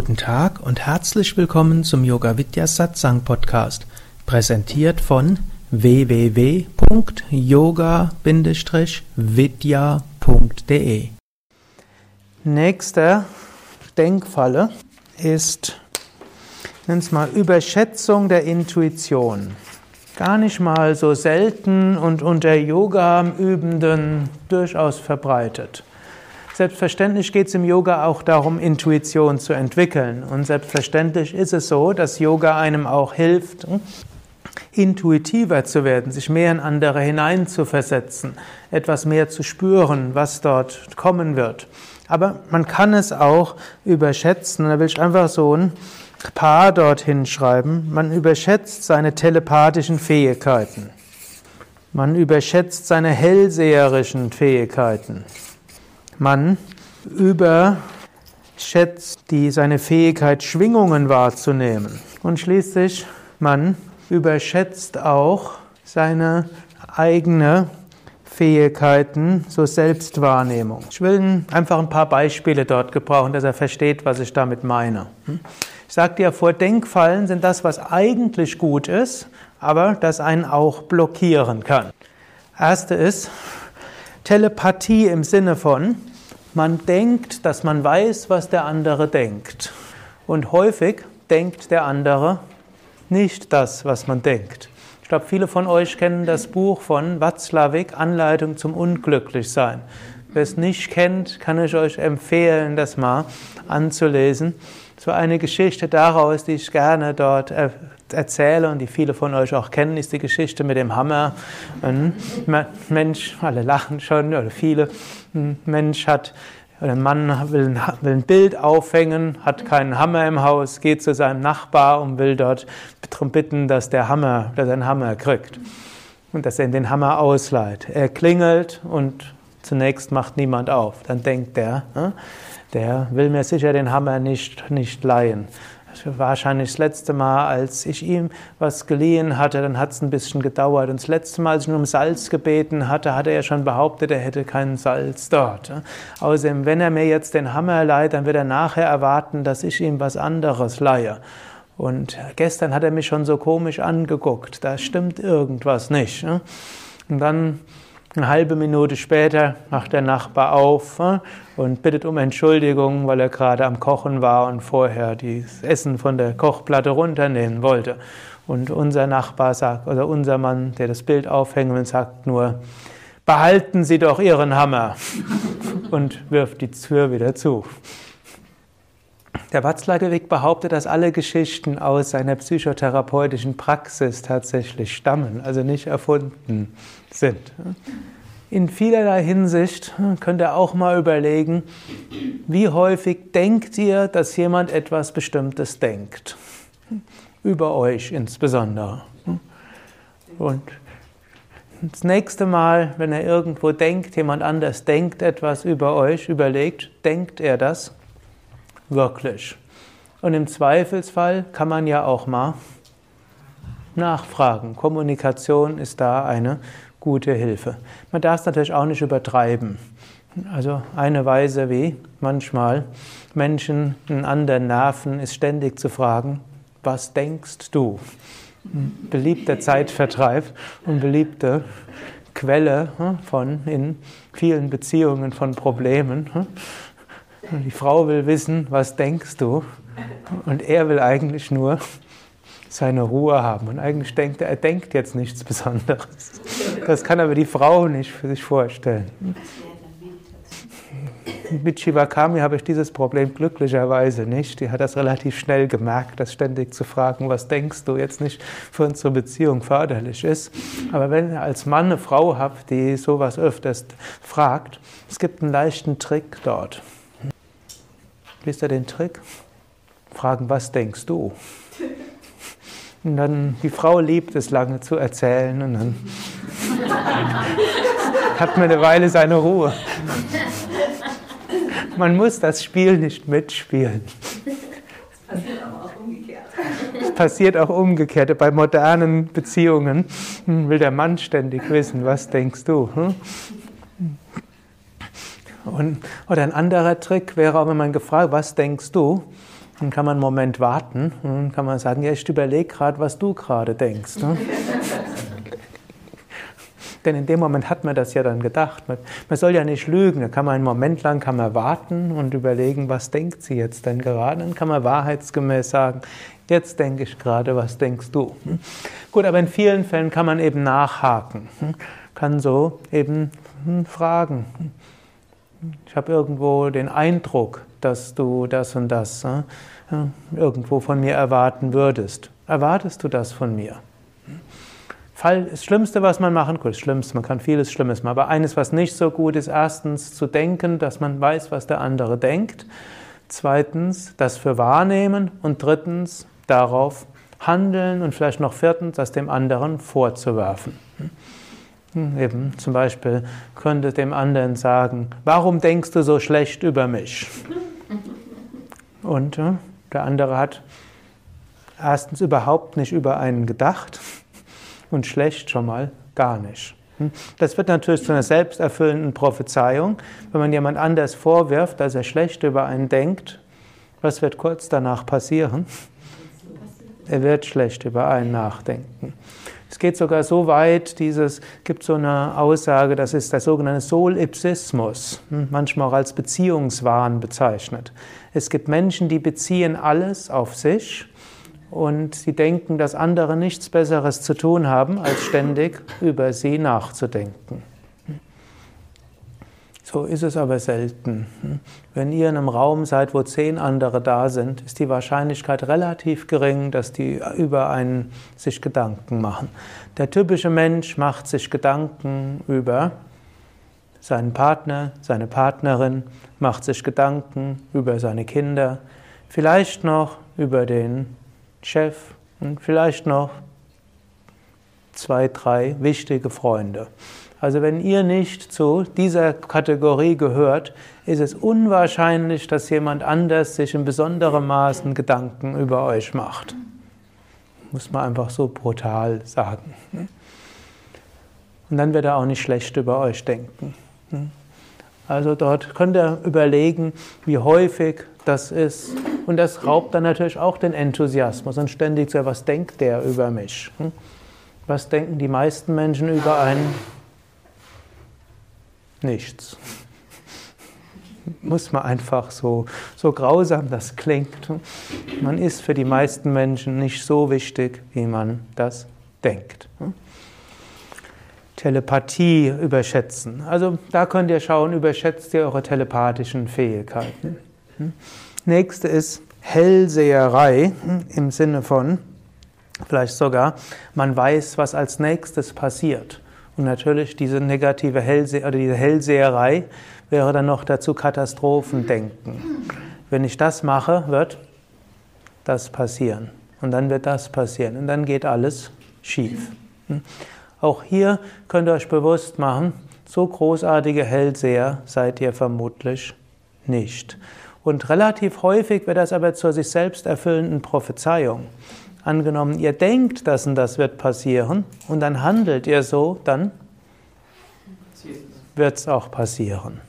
Guten Tag und herzlich willkommen zum Yoga Vidya Satsang Podcast, präsentiert von www.yoga-vidya.de. Nächste Denkfalle ist, nenn es mal Überschätzung der Intuition. Gar nicht mal so selten und unter Yoga-Übenden durchaus verbreitet. Selbstverständlich geht es im Yoga auch darum, Intuition zu entwickeln. Und selbstverständlich ist es so, dass Yoga einem auch hilft, intuitiver zu werden, sich mehr in andere hineinzuversetzen, etwas mehr zu spüren, was dort kommen wird. Aber man kann es auch überschätzen. Da will ich einfach so ein Paar dorthin schreiben. Man überschätzt seine telepathischen Fähigkeiten. Man überschätzt seine hellseherischen Fähigkeiten. Man überschätzt die, seine Fähigkeit, Schwingungen wahrzunehmen. Und schließlich, man überschätzt auch seine eigene Fähigkeiten zur Selbstwahrnehmung. Ich will einfach ein paar Beispiele dort gebrauchen, dass er versteht, was ich damit meine. Hm? Ich sagte ja vor, Denkfallen sind das, was eigentlich gut ist, aber das einen auch blockieren kann. Erste ist Telepathie im Sinne von, man denkt, dass man weiß, was der andere denkt. Und häufig denkt der andere nicht das, was man denkt. Ich glaube, viele von euch kennen das Buch von Watzlawick, Anleitung zum Unglücklichsein. Wer es nicht kennt, kann ich euch empfehlen, das mal anzulesen. So eine Geschichte daraus, die ich gerne dort erzähle und die viele von euch auch kennen, ist die Geschichte mit dem Hammer. Ein Mensch, alle lachen schon, oder viele, ein Mensch hat, oder ein Mann will ein, Bild aufhängen, hat keinen Hammer im Haus, geht zu seinem Nachbar und will dort darum bitten, dass der Hammer, dass er einen Hammer kriegt. Und dass er den Hammer ausleiht. Er klingelt und zunächst macht niemand auf. Dann denkt er, der will mir sicher den Hammer nicht, nicht leihen wahrscheinlich das letzte Mal, als ich ihm was geliehen hatte, dann hat es ein bisschen gedauert. Und das letzte Mal, als ich ihn um Salz gebeten hatte, hatte er schon behauptet, er hätte kein Salz dort. Außerdem, wenn er mir jetzt den Hammer leiht, dann wird er nachher erwarten, dass ich ihm was anderes leihe. Und gestern hat er mich schon so komisch angeguckt. Da stimmt irgendwas nicht. Und dann eine halbe Minute später macht der Nachbar auf äh, und bittet um Entschuldigung, weil er gerade am Kochen war und vorher das Essen von der Kochplatte runternehmen wollte. Und unser Nachbar sagt, oder unser Mann, der das Bild aufhängen will, sagt nur, behalten Sie doch Ihren Hammer und wirft die Tür wieder zu. Der Watzlawick behauptet, dass alle Geschichten aus seiner psychotherapeutischen Praxis tatsächlich stammen, also nicht erfunden sind. In vielerlei Hinsicht könnt ihr auch mal überlegen, wie häufig denkt ihr, dass jemand etwas Bestimmtes denkt? Über euch insbesondere. Und das nächste Mal, wenn er irgendwo denkt, jemand anders denkt etwas über euch, überlegt, denkt er das? Wirklich. Und im Zweifelsfall kann man ja auch mal nachfragen. Kommunikation ist da eine gute Hilfe. Man darf es natürlich auch nicht übertreiben. Also eine Weise, wie manchmal Menschen einen anderen nerven, ist ständig zu fragen, was denkst du? Beliebter Zeitvertreib und beliebte Quelle hm, von in vielen Beziehungen von Problemen. Die Frau will wissen, was denkst du? Und er will eigentlich nur seine Ruhe haben. Und eigentlich denkt er, er denkt jetzt nichts Besonderes. Das kann aber die Frau nicht für sich vorstellen. Mit Shivakami habe ich dieses Problem glücklicherweise nicht. Die hat das relativ schnell gemerkt, dass ständig zu fragen, was denkst du, jetzt nicht für unsere Beziehung förderlich ist. Aber wenn ihr als Mann eine Frau habt, die sowas öfters fragt, es gibt einen leichten Trick dort. Wisst ihr den Trick? Fragen, was denkst du? Und dann, die Frau liebt es lange zu erzählen und dann hat man eine Weile seine Ruhe. Man muss das Spiel nicht mitspielen. Das passiert auch umgekehrt. Es passiert auch umgekehrt. Bei modernen Beziehungen will der Mann ständig wissen, was denkst du? Hm? Und, oder ein anderer Trick wäre auch, wenn man gefragt, was denkst du? Dann kann man einen Moment warten und kann man sagen, ja, ich überlege gerade, was du gerade denkst. Ne? Denn in dem Moment hat man das ja dann gedacht. Man, man, soll ja nicht lügen. Da kann man einen Moment lang kann man warten und überlegen, was denkt sie jetzt denn gerade. Dann kann man wahrheitsgemäß sagen, jetzt denke ich gerade, was denkst du? Hm? Gut, aber in vielen Fällen kann man eben nachhaken. Hm? Kann so eben hm, fragen. Ich habe irgendwo den Eindruck, dass du das und das äh, irgendwo von mir erwarten würdest. Erwartest du das von mir? Fall, das Schlimmste, was man machen kann, das Schlimmste, man kann vieles Schlimmes machen, aber eines, was nicht so gut ist, erstens zu denken, dass man weiß, was der andere denkt. Zweitens, das für wahrnehmen und drittens, darauf handeln und vielleicht noch viertens, das dem anderen vorzuwerfen. Hm, eben zum Beispiel könnte dem anderen sagen, warum denkst du so schlecht über mich? Und äh, der andere hat erstens überhaupt nicht über einen gedacht und schlecht schon mal gar nicht. Hm, das wird natürlich zu einer selbsterfüllenden Prophezeiung. Wenn man jemand anders vorwirft, dass er schlecht über einen denkt, was wird kurz danach passieren? Er wird schlecht über einen nachdenken. Es geht sogar so weit, dieses gibt so eine Aussage, das ist der sogenannte Solipsismus, hm, manchmal auch als Beziehungswahn bezeichnet. Es gibt Menschen, die beziehen alles auf sich und sie denken, dass andere nichts Besseres zu tun haben, als ständig über sie nachzudenken. So ist es aber selten. Wenn ihr in einem Raum seid, wo zehn andere da sind, ist die Wahrscheinlichkeit relativ gering, dass die über einen sich Gedanken machen. Der typische Mensch macht sich Gedanken über seinen Partner, seine Partnerin, macht sich Gedanken über seine Kinder, vielleicht noch über den Chef und vielleicht noch zwei, drei wichtige Freunde. Also wenn ihr nicht zu dieser Kategorie gehört, ist es unwahrscheinlich, dass jemand anders sich in besonderem Maßen Gedanken über euch macht. Muss man einfach so brutal sagen. Und dann wird er auch nicht schlecht über euch denken. Also dort könnt ihr überlegen, wie häufig das ist. Und das raubt dann natürlich auch den Enthusiasmus und ständig so, was denkt der über mich? Was denken die meisten Menschen über einen? Nichts. Muss man einfach so, so grausam das klingt. Man ist für die meisten Menschen nicht so wichtig, wie man das denkt. Telepathie überschätzen. Also da könnt ihr schauen, überschätzt ihr eure telepathischen Fähigkeiten. Nächste ist Hellseherei im Sinne von, vielleicht sogar, man weiß, was als nächstes passiert. Und natürlich diese negative Hellse oder diese Hellseherei wäre dann noch dazu Katastrophendenken. Wenn ich das mache, wird das passieren. Und dann wird das passieren. Und dann geht alles schief. Hm? Auch hier könnt ihr euch bewusst machen, so großartige Hellseher seid ihr vermutlich nicht. Und relativ häufig wird das aber zur sich selbst erfüllenden Prophezeiung. Angenommen, ihr denkt, das und das wird passieren und dann handelt ihr so, dann wird es auch passieren.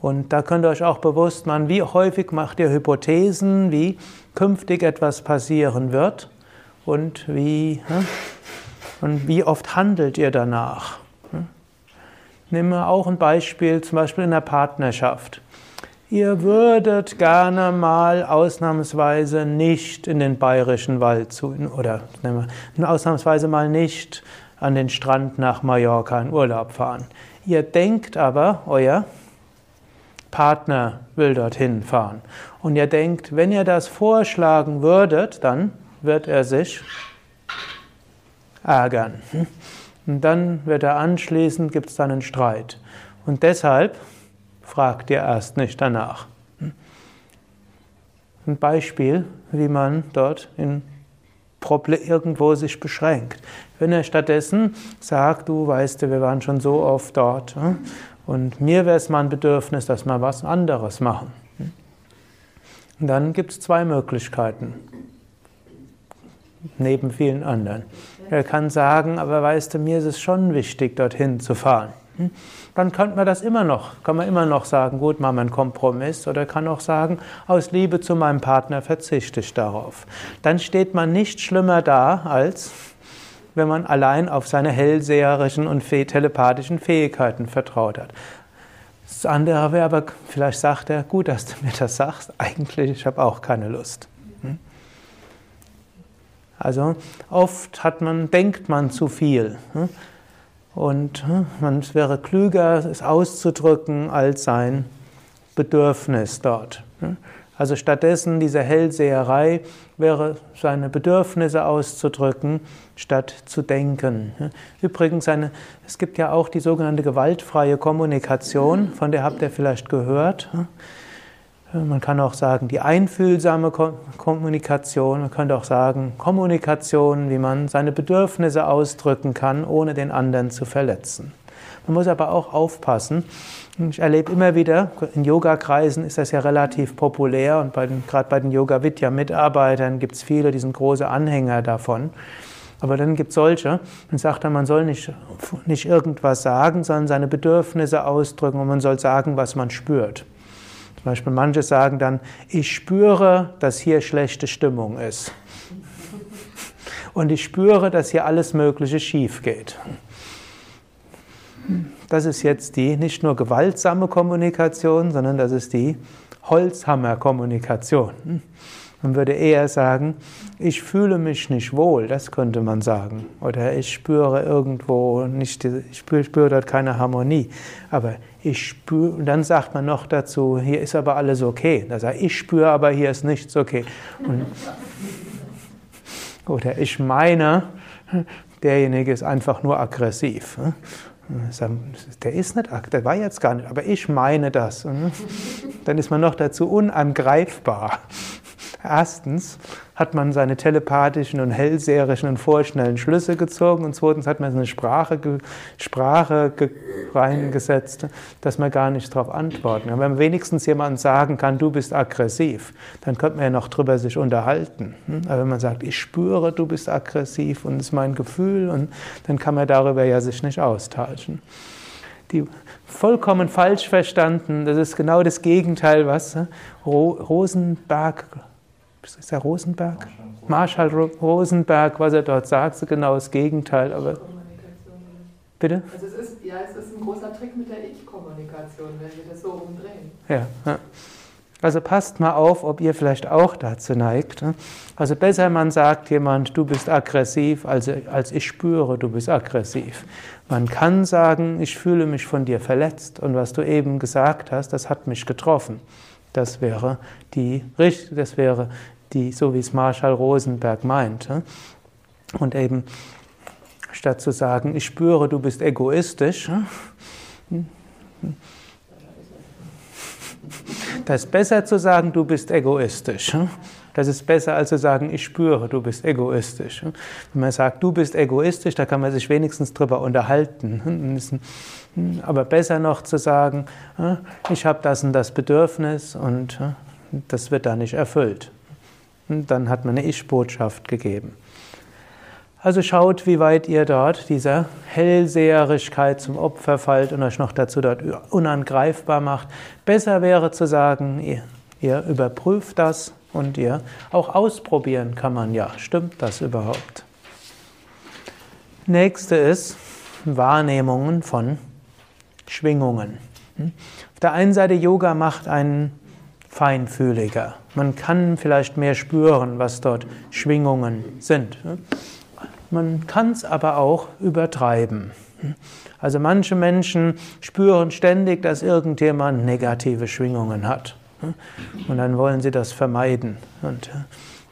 Und da könnt ihr euch auch bewusst machen, wie häufig macht ihr Hypothesen, wie künftig etwas passieren wird und wie, und wie oft handelt ihr danach. Nehmen wir auch ein Beispiel, zum Beispiel in der Partnerschaft. Ihr würdet gerne mal ausnahmsweise nicht in den bayerischen Wald zu, oder nehmen wir, ausnahmsweise mal nicht an den Strand nach Mallorca in Urlaub fahren. Ihr denkt aber, euer Partner will dorthin fahren. Und ihr denkt, wenn ihr das vorschlagen würdet, dann wird er sich ärgern. Und dann wird er anschließend, gibt es dann einen Streit. Und deshalb fragt ihr erst nicht danach. Ein Beispiel, wie man dort in irgendwo sich beschränkt. Wenn er stattdessen sagt, du weißt, wir waren schon so oft dort hm, und mir wäre es mal ein Bedürfnis, dass wir was anderes machen. Und dann gibt es zwei Möglichkeiten, neben vielen anderen. Er kann sagen, aber weißt du, mir ist es schon wichtig, dorthin zu fahren. Hm, dann könnte man das immer noch, kann man immer noch sagen, gut, machen wir einen Kompromiss oder kann auch sagen, aus Liebe zu meinem Partner verzichte ich darauf. Dann steht man nicht schlimmer da, als wenn man allein auf seine hellseherischen und telepathischen Fähigkeiten vertraut hat. Das andere wäre aber, vielleicht sagt er, gut, dass du mir das sagst, eigentlich, ich habe auch keine Lust. Hm? Also oft hat man, denkt man zu viel. Hm? Und hm, man, wäre klüger, es auszudrücken als sein Bedürfnis dort. Also stattdessen diese Hellseherei wäre seine Bedürfnisse auszudrücken, statt zu denken. Übrigens, eine, es gibt ja auch die sogenannte gewaltfreie Kommunikation, von der habt ihr vielleicht gehört. Man kann auch sagen, die einfühlsame Kommunikation, man könnte auch sagen, Kommunikation, wie man seine Bedürfnisse ausdrücken kann, ohne den anderen zu verletzen. Man muss aber auch aufpassen. Ich erlebe immer wieder, in Yoga-Kreisen ist das ja relativ populär und bei den, gerade bei den Yoga-Vidya-Mitarbeitern gibt es viele, die sind große Anhänger davon. Aber dann gibt es solche, man sagt dann, man soll nicht, nicht irgendwas sagen, sondern seine Bedürfnisse ausdrücken und man soll sagen, was man spürt. Beispiel manche sagen dann, ich spüre, dass hier schlechte Stimmung ist. Und ich spüre, dass hier alles Mögliche schief geht. Das ist jetzt die nicht nur gewaltsame Kommunikation, sondern das ist die Holzhammer-Kommunikation. Man würde eher sagen, ich fühle mich nicht wohl, das könnte man sagen. Oder ich spüre irgendwo nicht, ich spüre, dort keine Harmonie. Aber ich spüre, und dann sagt man noch dazu, hier ist aber alles okay. Da sagt ich spüre, aber hier ist nichts okay. Und, oder ich meine, derjenige ist einfach nur aggressiv. Der ist nicht aktiv, der war jetzt gar nicht, aber ich meine das. Dann ist man noch dazu unangreifbar. Erstens hat man seine telepathischen und hellseherischen und vorschnellen Schlüsse gezogen und zweitens hat man eine Sprache, Sprache reingesetzt, dass man gar nicht darauf antworten kann. Wenn man wenigstens jemandem sagen kann, du bist aggressiv, dann könnte man ja noch drüber sich unterhalten. Hm? Aber wenn man sagt, ich spüre, du bist aggressiv und es ist mein Gefühl, und dann kann man darüber ja sich nicht austauschen. Die vollkommen falsch verstanden, das ist genau das Gegenteil, was Rosenberg ist der Rosenberg? Marshall Rosenberg, was er dort sagt, genau das Gegenteil. Aber Bitte? Also es ist, ja, es ist ein großer Trick mit der Ich-Kommunikation, wenn wir das so umdrehen. Ja, ja. Also passt mal auf, ob ihr vielleicht auch dazu neigt. Ne? Also besser man sagt jemand, du bist aggressiv, als, als ich spüre, du bist aggressiv. Man kann sagen, ich fühle mich von dir verletzt und was du eben gesagt hast, das hat mich getroffen. Das wäre die, das wäre die, so wie es Marshall Rosenberg meint. Und eben statt zu sagen, ich spüre, du bist egoistisch, das ist besser zu sagen, du bist egoistisch. Das ist besser als zu sagen, ich spüre, du bist egoistisch. Wenn man sagt, du bist egoistisch, da kann man sich wenigstens drüber unterhalten. Aber besser noch zu sagen, ich habe das und das Bedürfnis und das wird da nicht erfüllt. Dann hat man eine Ich-Botschaft gegeben. Also schaut, wie weit ihr dort dieser Hellseherigkeit zum Opfer fallt und euch noch dazu dort unangreifbar macht. Besser wäre zu sagen, ihr, ihr überprüft das und ihr auch ausprobieren kann man ja. Stimmt das überhaupt? Nächste ist Wahrnehmungen von Schwingungen. Hm? Auf der einen Seite Yoga macht einen feinfühliger. Man kann vielleicht mehr spüren, was dort Schwingungen sind. Man kann es aber auch übertreiben. Also manche Menschen spüren ständig, dass irgendjemand negative Schwingungen hat. Und dann wollen sie das vermeiden. Und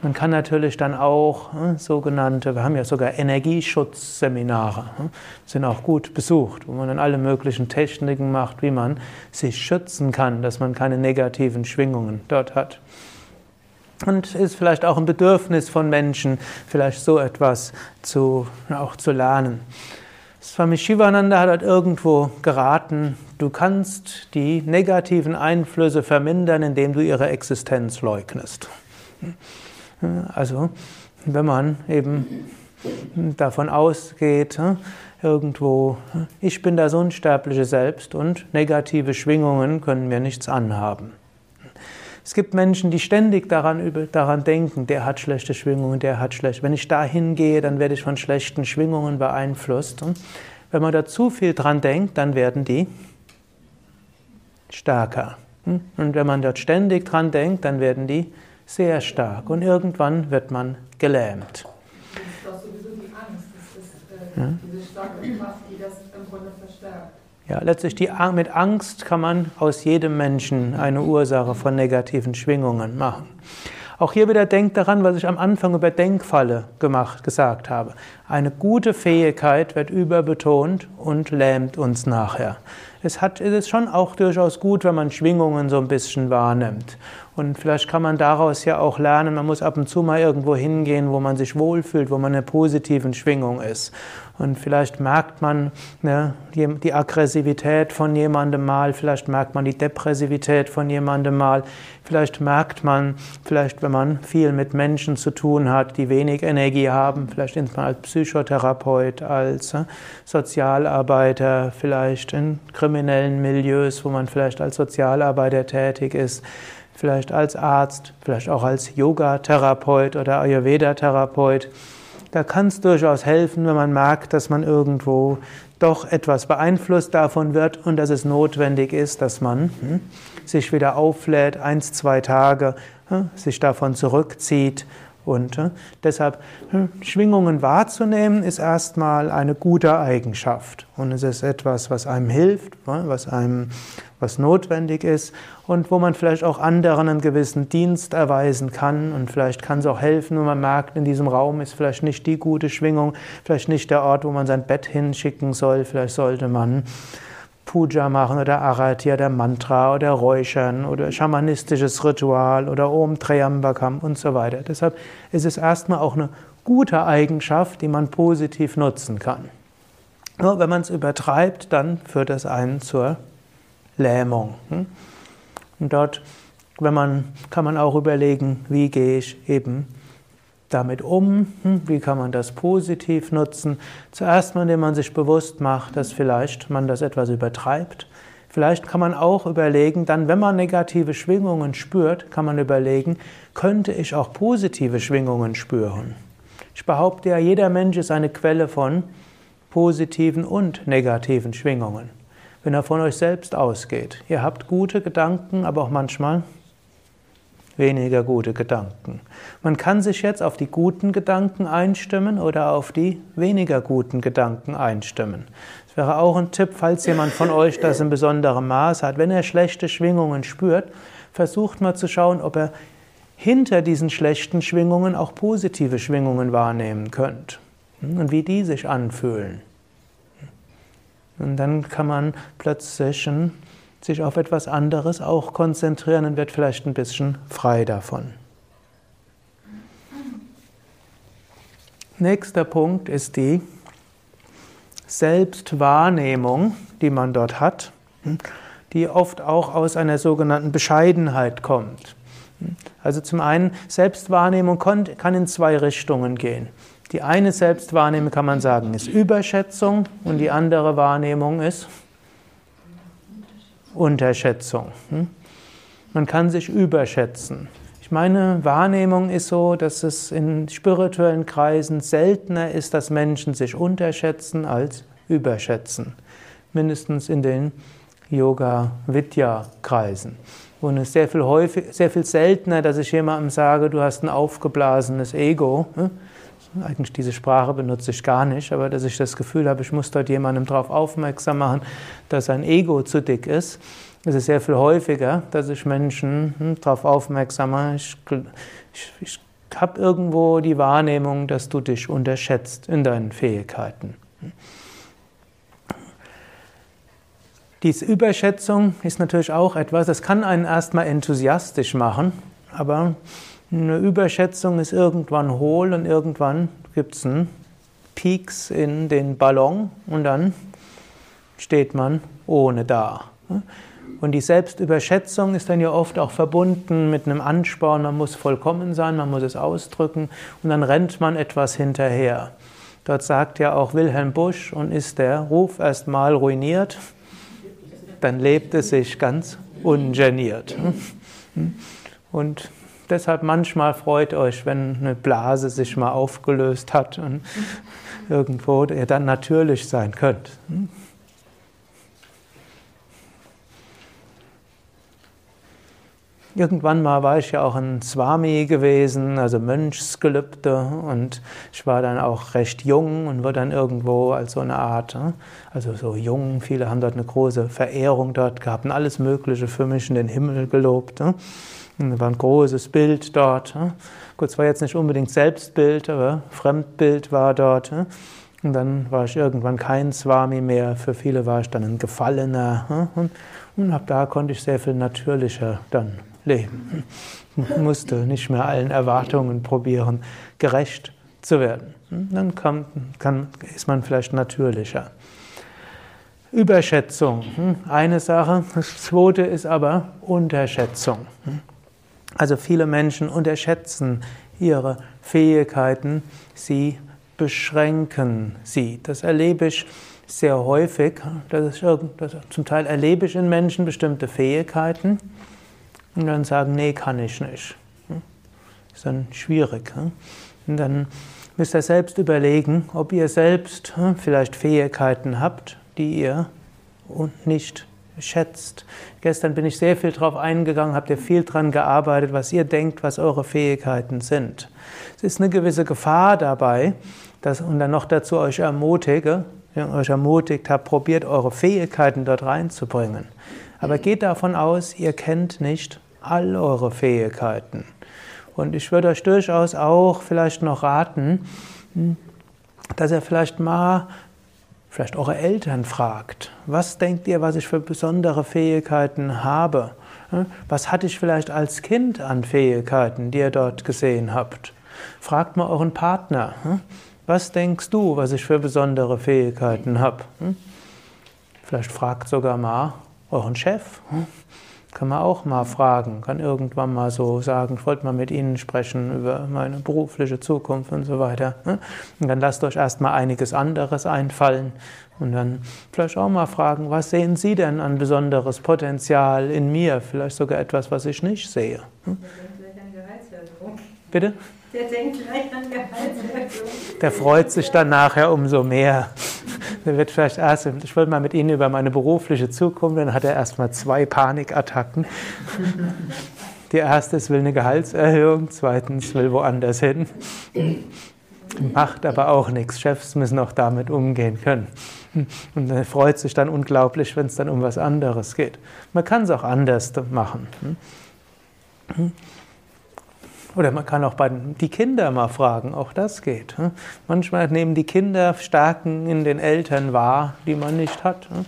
man kann natürlich dann auch äh, sogenannte, wir haben ja sogar Energieschutzseminare, äh, sind auch gut besucht, wo man dann alle möglichen Techniken macht, wie man sich schützen kann, dass man keine negativen Schwingungen dort hat. Und ist vielleicht auch ein Bedürfnis von Menschen, vielleicht so etwas zu, auch zu lernen. Swami Shivananda hat irgendwo geraten, du kannst die negativen Einflüsse vermindern, indem du ihre Existenz leugnest. Also, wenn man eben davon ausgeht, irgendwo, ich bin das unsterbliche Selbst und negative Schwingungen können mir nichts anhaben. Es gibt Menschen, die ständig daran, daran denken, der hat schlechte Schwingungen, der hat schlecht. Wenn ich da hingehe, dann werde ich von schlechten Schwingungen beeinflusst. Wenn man da zu viel dran denkt, dann werden die stärker. Und wenn man dort ständig dran denkt, dann werden die sehr stark. Und irgendwann wird man gelähmt. Das ist doch sowieso die Angst. Diese starke Kraft, die das im verstärkt. Ja, letztlich die, mit Angst kann man aus jedem Menschen eine Ursache von negativen Schwingungen machen. Auch hier wieder denkt daran, was ich am Anfang über Denkfalle gemacht, gesagt habe. Eine gute Fähigkeit wird überbetont und lähmt uns nachher. Es, hat, es ist schon auch durchaus gut, wenn man Schwingungen so ein bisschen wahrnimmt. Und vielleicht kann man daraus ja auch lernen, man muss ab und zu mal irgendwo hingehen, wo man sich wohlfühlt, wo man in einer positiven Schwingung ist. Und vielleicht merkt man ne, die, Aggressivität von jemandem mal, vielleicht merkt man die Depressivität von jemandem mal, vielleicht merkt man, vielleicht wenn man viel mit Menschen zu tun hat, die wenig Energie haben, vielleicht insbesondere als Psychotherapeut, als äh, Sozialarbeiter, vielleicht in kriminellen Milieus, wo man vielleicht als Sozialarbeiter tätig ist, vielleicht als Arzt, vielleicht auch als Yoga-Therapeut oder Ayurveda-Therapeut. Da kann es durchaus helfen, wenn man merkt, dass man irgendwo doch etwas beeinflusst davon wird und dass es notwendig ist, dass man hm, sich wieder auflädt, eins, zwei Tage, hm, sich davon zurückzieht und äh, deshalb hm, Schwingungen wahrzunehmen ist erstmal eine gute Eigenschaft. Und es ist etwas, was einem hilft, was einem was notwendig ist und wo man vielleicht auch anderen einen gewissen Dienst erweisen kann. Und vielleicht kann es auch helfen, wenn man merkt, in diesem Raum ist vielleicht nicht die gute Schwingung, vielleicht nicht der Ort, wo man sein Bett hinschicken soll, vielleicht sollte man Puja machen oder Arati oder Mantra oder Räuchern oder schamanistisches Ritual oder Om Triambakam und so weiter. Deshalb ist es erstmal auch eine gute Eigenschaft, die man positiv nutzen kann. Nur wenn man es übertreibt, dann führt es einen zur Lähmung. Hm? Und dort, wenn man, kann man auch überlegen, wie gehe ich eben damit um? Hm? Wie kann man das positiv nutzen? Zuerst mal, indem man sich bewusst macht, dass vielleicht man das etwas übertreibt. Vielleicht kann man auch überlegen, dann, wenn man negative Schwingungen spürt, kann man überlegen, könnte ich auch positive Schwingungen spüren? Ich behaupte ja, jeder Mensch ist eine Quelle von positiven und negativen Schwingungen wenn er von euch selbst ausgeht. Ihr habt gute Gedanken, aber auch manchmal weniger gute Gedanken. Man kann sich jetzt auf die guten Gedanken einstimmen oder auf die weniger guten Gedanken einstimmen. Das wäre auch ein Tipp, falls jemand von euch das in besonderem Maß hat. Wenn er schlechte Schwingungen spürt, versucht mal zu schauen, ob er hinter diesen schlechten Schwingungen auch positive Schwingungen wahrnehmen könnt und wie die sich anfühlen. Und dann kann man plötzlich sich auf etwas anderes auch konzentrieren und wird vielleicht ein bisschen frei davon. Nächster Punkt ist die Selbstwahrnehmung, die man dort hat, die oft auch aus einer sogenannten Bescheidenheit kommt. Also zum einen, Selbstwahrnehmung kann in zwei Richtungen gehen. Die eine Selbstwahrnehmung kann man sagen, ist Überschätzung und die andere Wahrnehmung ist Unterschätzung. Hm? Man kann sich überschätzen. Ich meine, Wahrnehmung ist so, dass es in spirituellen Kreisen seltener ist, dass Menschen sich unterschätzen als überschätzen. Mindestens in den Yoga-Vidya-Kreisen. Und es ist sehr viel, häufig, sehr viel seltener, dass ich jemandem sage, du hast ein aufgeblasenes Ego. Eigentlich diese Sprache benutze ich gar nicht, aber dass ich das Gefühl habe, ich muss dort jemandem darauf aufmerksam machen, dass sein Ego zu dick ist. Es ist sehr viel häufiger, dass ich Menschen hm, darauf aufmerksam mache. Ich, ich, ich habe irgendwo die Wahrnehmung, dass du dich unterschätzt in deinen Fähigkeiten. Diese Überschätzung ist natürlich auch etwas, das kann einen erstmal enthusiastisch machen, aber eine Überschätzung ist irgendwann hohl und irgendwann gibt es einen Peaks in den Ballon und dann steht man ohne da. Und die Selbstüberschätzung ist dann ja oft auch verbunden mit einem Ansporn, man muss vollkommen sein, man muss es ausdrücken und dann rennt man etwas hinterher. Dort sagt ja auch Wilhelm Busch, und ist der Ruf erstmal ruiniert, dann lebt es sich ganz ungeniert. Und deshalb manchmal freut euch, wenn eine Blase sich mal aufgelöst hat und irgendwo ihr dann natürlich sein könnt. Irgendwann mal war ich ja auch ein Swami gewesen, also Mönchsgelübde, und ich war dann auch recht jung und wurde dann irgendwo als so eine Art, ne, also so jung, viele haben dort eine große Verehrung dort gehabt und alles Mögliche für mich in den Himmel gelobt. Und da war ein großes Bild dort. Ne. Gut, es war jetzt nicht unbedingt Selbstbild, aber Fremdbild war dort. Und dann war ich irgendwann kein Swami mehr. Für viele war ich dann ein Gefallener. Und, und ab da konnte ich sehr viel natürlicher dann leben. Musste nicht mehr allen Erwartungen probieren, gerecht zu werden. Dann kann, kann, ist man vielleicht natürlicher. Überschätzung, eine Sache. Das zweite ist aber Unterschätzung. Also viele Menschen unterschätzen ihre Fähigkeiten, sie beschränken sie. Das erlebe ich sehr häufig. Das ist, das, zum Teil erlebe ich in Menschen bestimmte Fähigkeiten und dann sagen, nee, kann ich nicht. Hm? Ist dann schwierig. Hm? Und dann müsst ihr selbst überlegen, ob ihr selbst hm, vielleicht Fähigkeiten habt, die ihr nicht schätzt. Gestern bin ich sehr viel darauf eingegangen, habt ihr viel daran gearbeitet, was ihr denkt, was eure Fähigkeiten sind. Es ist eine gewisse Gefahr dabei, dass, und dann noch dazu euch ermutige, euch ermutigt habt, probiert eure Fähigkeiten dort reinzubringen. Aber geht davon aus, ihr kennt nicht all eure Fähigkeiten. Und ich würde euch durchaus auch vielleicht noch raten, hm, dass ihr vielleicht mal vielleicht eure Eltern fragt, was denkt ihr, was ich für besondere Fähigkeiten habe? Hm, was hatte ich vielleicht als Kind an Fähigkeiten, die ihr dort gesehen habt? Fragt mal euren Partner, hm, was denkst du, was ich für besondere Fähigkeiten habe? Vielleicht fragt sogar mal euren Chef. Kann man auch mal fragen, kann irgendwann mal so sagen, ich wollte mal mit Ihnen sprechen über meine berufliche Zukunft und so weiter. Ne? Und dann lasst euch erstmal einiges anderes einfallen und dann vielleicht auch mal fragen, was sehen Sie denn an besonderes Potenzial in mir? Vielleicht sogar etwas, was ich nicht sehe. Hm? Bitte? Der denkt gleich an Gehaltserhöhung. Der freut sich dann nachher umso mehr. Der wird vielleicht erst, ich wollte mal mit Ihnen über meine berufliche Zukunft, dann hat er erstmal zwei Panikattacken. Die erste ist, will eine Gehaltserhöhung, zweitens will woanders hin. Macht aber auch nichts. Chefs müssen auch damit umgehen können. Und er freut sich dann unglaublich, wenn es dann um was anderes geht. Man kann es auch anders machen. Oder man kann auch bei die Kinder mal fragen, auch das geht. Hm? Manchmal nehmen die Kinder Stärken in den Eltern wahr, die man nicht hat. Hm?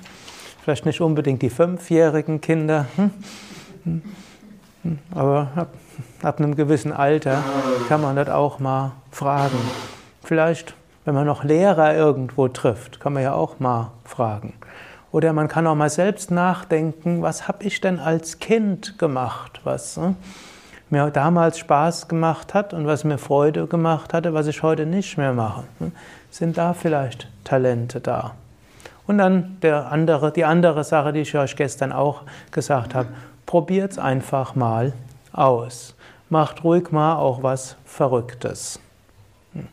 Vielleicht nicht unbedingt die fünfjährigen Kinder, hm? aber ab, ab einem gewissen Alter kann man das auch mal fragen. Vielleicht, wenn man noch Lehrer irgendwo trifft, kann man ja auch mal fragen. Oder man kann auch mal selbst nachdenken, was habe ich denn als Kind gemacht? Was, mir damals Spaß gemacht hat und was mir Freude gemacht hatte, was ich heute nicht mehr mache. Hm? Sind da vielleicht Talente da? Und dann der andere, die andere Sache, die ich euch gestern auch gesagt habe, probiert es einfach mal aus. Macht ruhig mal auch was Verrücktes. Hm.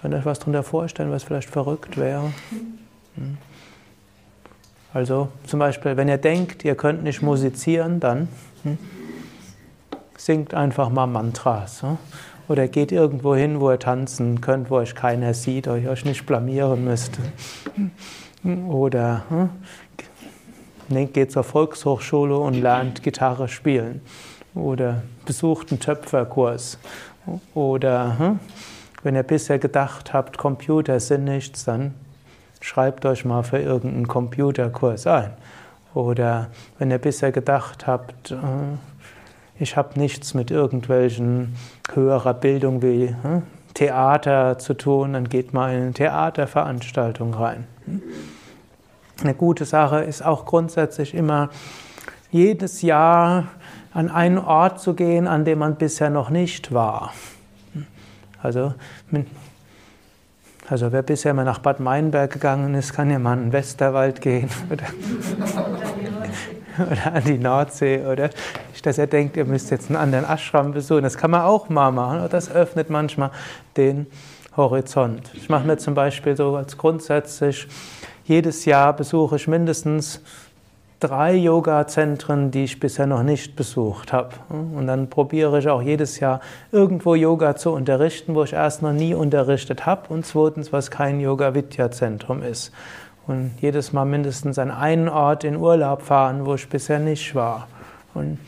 Könnt ihr euch was darunter vorstellen, was vielleicht verrückt wäre? Hm. Also zum Beispiel, wenn ihr denkt, ihr könnt nicht musizieren, dann singt einfach mal Mantras. Oder geht irgendwo hin, wo ihr tanzen könnt, wo euch keiner sieht, euch euch nicht blamieren müsst. Oder hm, geht zur Volkshochschule und lernt Gitarre spielen. Oder besucht einen Töpferkurs. Oder wenn ihr bisher gedacht habt, Computer sind nichts, dann schreibt euch mal für irgendeinen Computerkurs ein. Oder wenn ihr bisher gedacht habt, äh, ich habe nichts mit irgendwelchen höherer Bildung wie hm, Theater zu tun, dann geht mal in eine Theaterveranstaltung rein. Eine gute Sache ist auch grundsätzlich immer jedes Jahr an einen Ort zu gehen, an dem man bisher noch nicht war. Also, also wer bisher mal nach Bad Meinberg gegangen ist, kann ja mal in den Westerwald gehen oder, an die Nordsee oder nicht, dass er denkt, ihr müsst jetzt einen anderen Ashram besuchen. Das kann man auch mal machen. Das öffnet manchmal den Horizont. Ich mache mir zum Beispiel so als grundsätzlich, jedes Jahr besuche ich mindestens drei Yoga-Zentren, die ich bisher noch nicht besucht habe. Und dann probiere ich auch jedes Jahr irgendwo Yoga zu unterrichten, wo ich erst noch nie unterrichtet habe und zweitens, was kein Yoga-Vidya-Zentrum ist. Und jedes Mal mindestens an einen Ort in Urlaub fahren, wo ich bisher nicht war. Und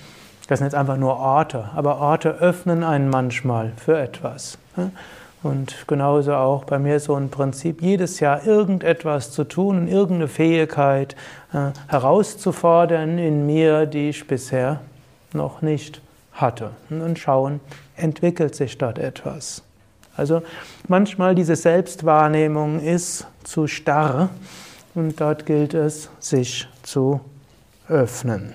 das sind jetzt einfach nur Orte, aber Orte öffnen einen manchmal für etwas. Und genauso auch bei mir so ein Prinzip, jedes Jahr irgendetwas zu tun, irgendeine Fähigkeit äh, herauszufordern in mir, die ich bisher noch nicht hatte. Und schauen, entwickelt sich dort etwas. Also manchmal diese Selbstwahrnehmung ist zu starr und dort gilt es, sich zu öffnen.